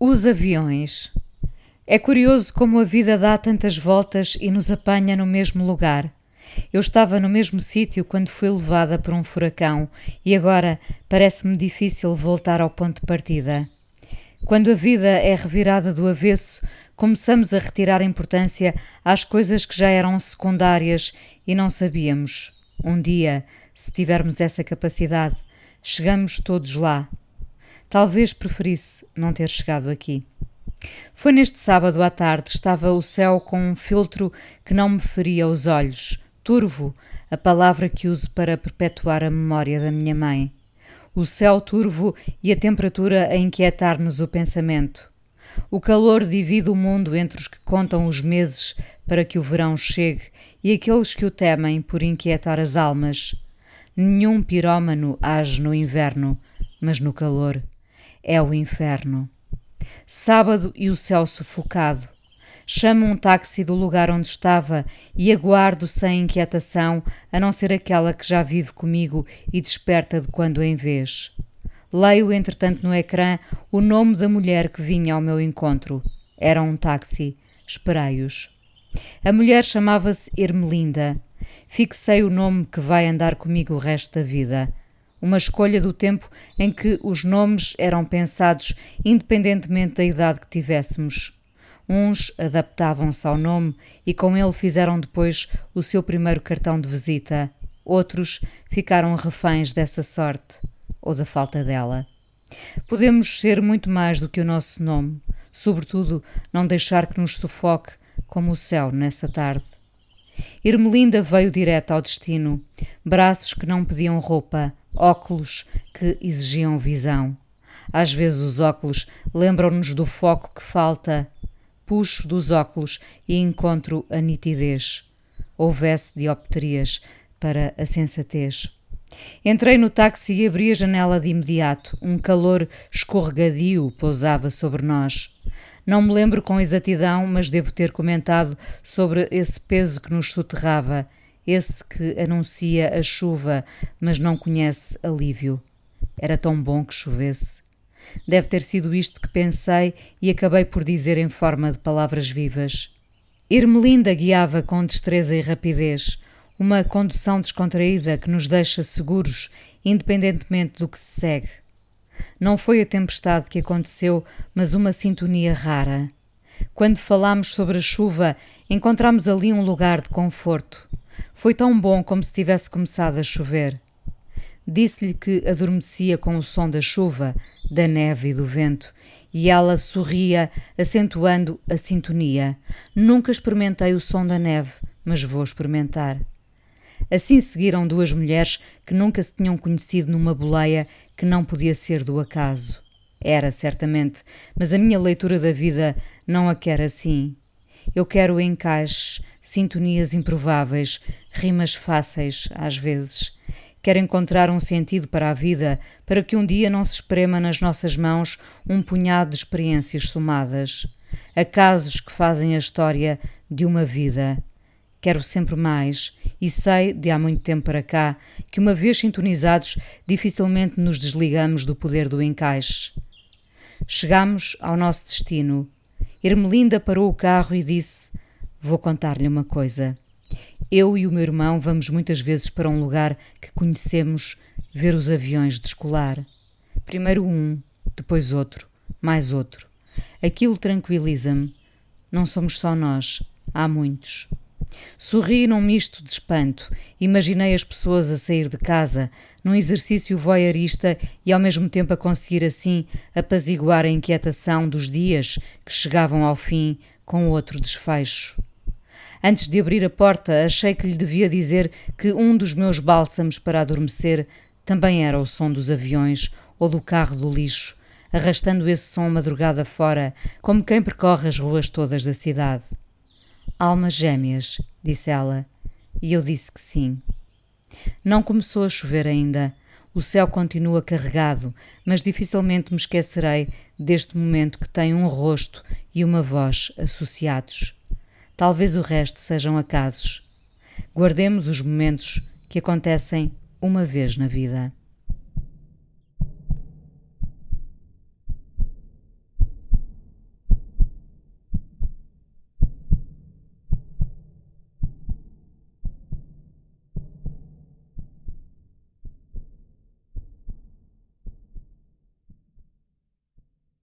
Os aviões. É curioso como a vida dá tantas voltas e nos apanha no mesmo lugar. Eu estava no mesmo sítio quando fui levada por um furacão e agora parece-me difícil voltar ao ponto de partida. Quando a vida é revirada do avesso, começamos a retirar importância às coisas que já eram secundárias e não sabíamos. Um dia, se tivermos essa capacidade, chegamos todos lá. Talvez preferisse não ter chegado aqui. Foi neste sábado à tarde, estava o céu com um filtro que não me feria os olhos. Turvo, a palavra que uso para perpetuar a memória da minha mãe. O céu turvo e a temperatura a inquietar-nos o pensamento. O calor divide o mundo entre os que contam os meses para que o verão chegue e aqueles que o temem por inquietar as almas. Nenhum pirómano age no inverno, mas no calor é o inferno. Sábado e o céu sufocado. Chamo um táxi do lugar onde estava e aguardo sem inquietação, a não ser aquela que já vive comigo e desperta de quando em vez. Leio, entretanto, no ecrã o nome da mulher que vinha ao meu encontro. Era um táxi. Esperei-os. A mulher chamava-se Ermelinda. Fixei o nome que vai andar comigo o resto da vida uma escolha do tempo em que os nomes eram pensados independentemente da idade que tivéssemos. Uns adaptavam-se ao nome e com ele fizeram depois o seu primeiro cartão de visita. Outros ficaram reféns dessa sorte ou da falta dela. Podemos ser muito mais do que o nosso nome, sobretudo não deixar que nos sufoque como o céu nessa tarde. Irmelinda veio direto ao destino, braços que não pediam roupa, óculos que exigiam visão. Às vezes os óculos lembram-nos do foco que falta. Puxo dos óculos e encontro a nitidez. Houvesse dioptrias para a sensatez. Entrei no táxi e abri a janela de imediato. Um calor escorregadio pousava sobre nós. Não me lembro com exatidão, mas devo ter comentado sobre esse peso que nos soterrava esse que anuncia a chuva, mas não conhece alívio. Era tão bom que chovesse. Deve ter sido isto que pensei e acabei por dizer em forma de palavras vivas. Irmelinda guiava com destreza e rapidez, uma condução descontraída que nos deixa seguros, independentemente do que se segue. Não foi a tempestade que aconteceu, mas uma sintonia rara. Quando falámos sobre a chuva, encontramos ali um lugar de conforto. Foi tão bom como se tivesse começado a chover. Disse-lhe que adormecia com o som da chuva, da neve e do vento, e ela sorria, acentuando a sintonia. Nunca experimentei o som da neve, mas vou experimentar. Assim seguiram duas mulheres que nunca se tinham conhecido numa boleia que não podia ser do acaso. Era, certamente, mas a minha leitura da vida não a quer assim. Eu quero encaixes, sintonias improváveis, rimas fáceis, às vezes. Quero encontrar um sentido para a vida, para que um dia não se esprema nas nossas mãos um punhado de experiências somadas. Acasos que fazem a história de uma vida. Quero sempre mais, e sei, de há muito tempo para cá, que uma vez sintonizados, dificilmente nos desligamos do poder do encaixe. Chegamos ao nosso destino. Ermelinda parou o carro e disse: Vou contar-lhe uma coisa. Eu e o meu irmão vamos muitas vezes para um lugar que conhecemos ver os aviões descolar. Primeiro um, depois outro, mais outro. Aquilo tranquiliza-me. Não somos só nós, há muitos. Sorri num misto de espanto. Imaginei as pessoas a sair de casa, num exercício voyeurista e ao mesmo tempo a conseguir assim apaziguar a inquietação dos dias que chegavam ao fim com outro desfecho. Antes de abrir a porta, achei que lhe devia dizer que um dos meus bálsamos para adormecer também era o som dos aviões ou do carro do lixo, arrastando esse som madrugada fora, como quem percorre as ruas todas da cidade. Almas gêmeas, disse ela, e eu disse que sim. Não começou a chover ainda. O céu continua carregado, mas dificilmente me esquecerei deste momento que tem um rosto e uma voz associados. Talvez o resto sejam acasos. Guardemos os momentos que acontecem uma vez na vida.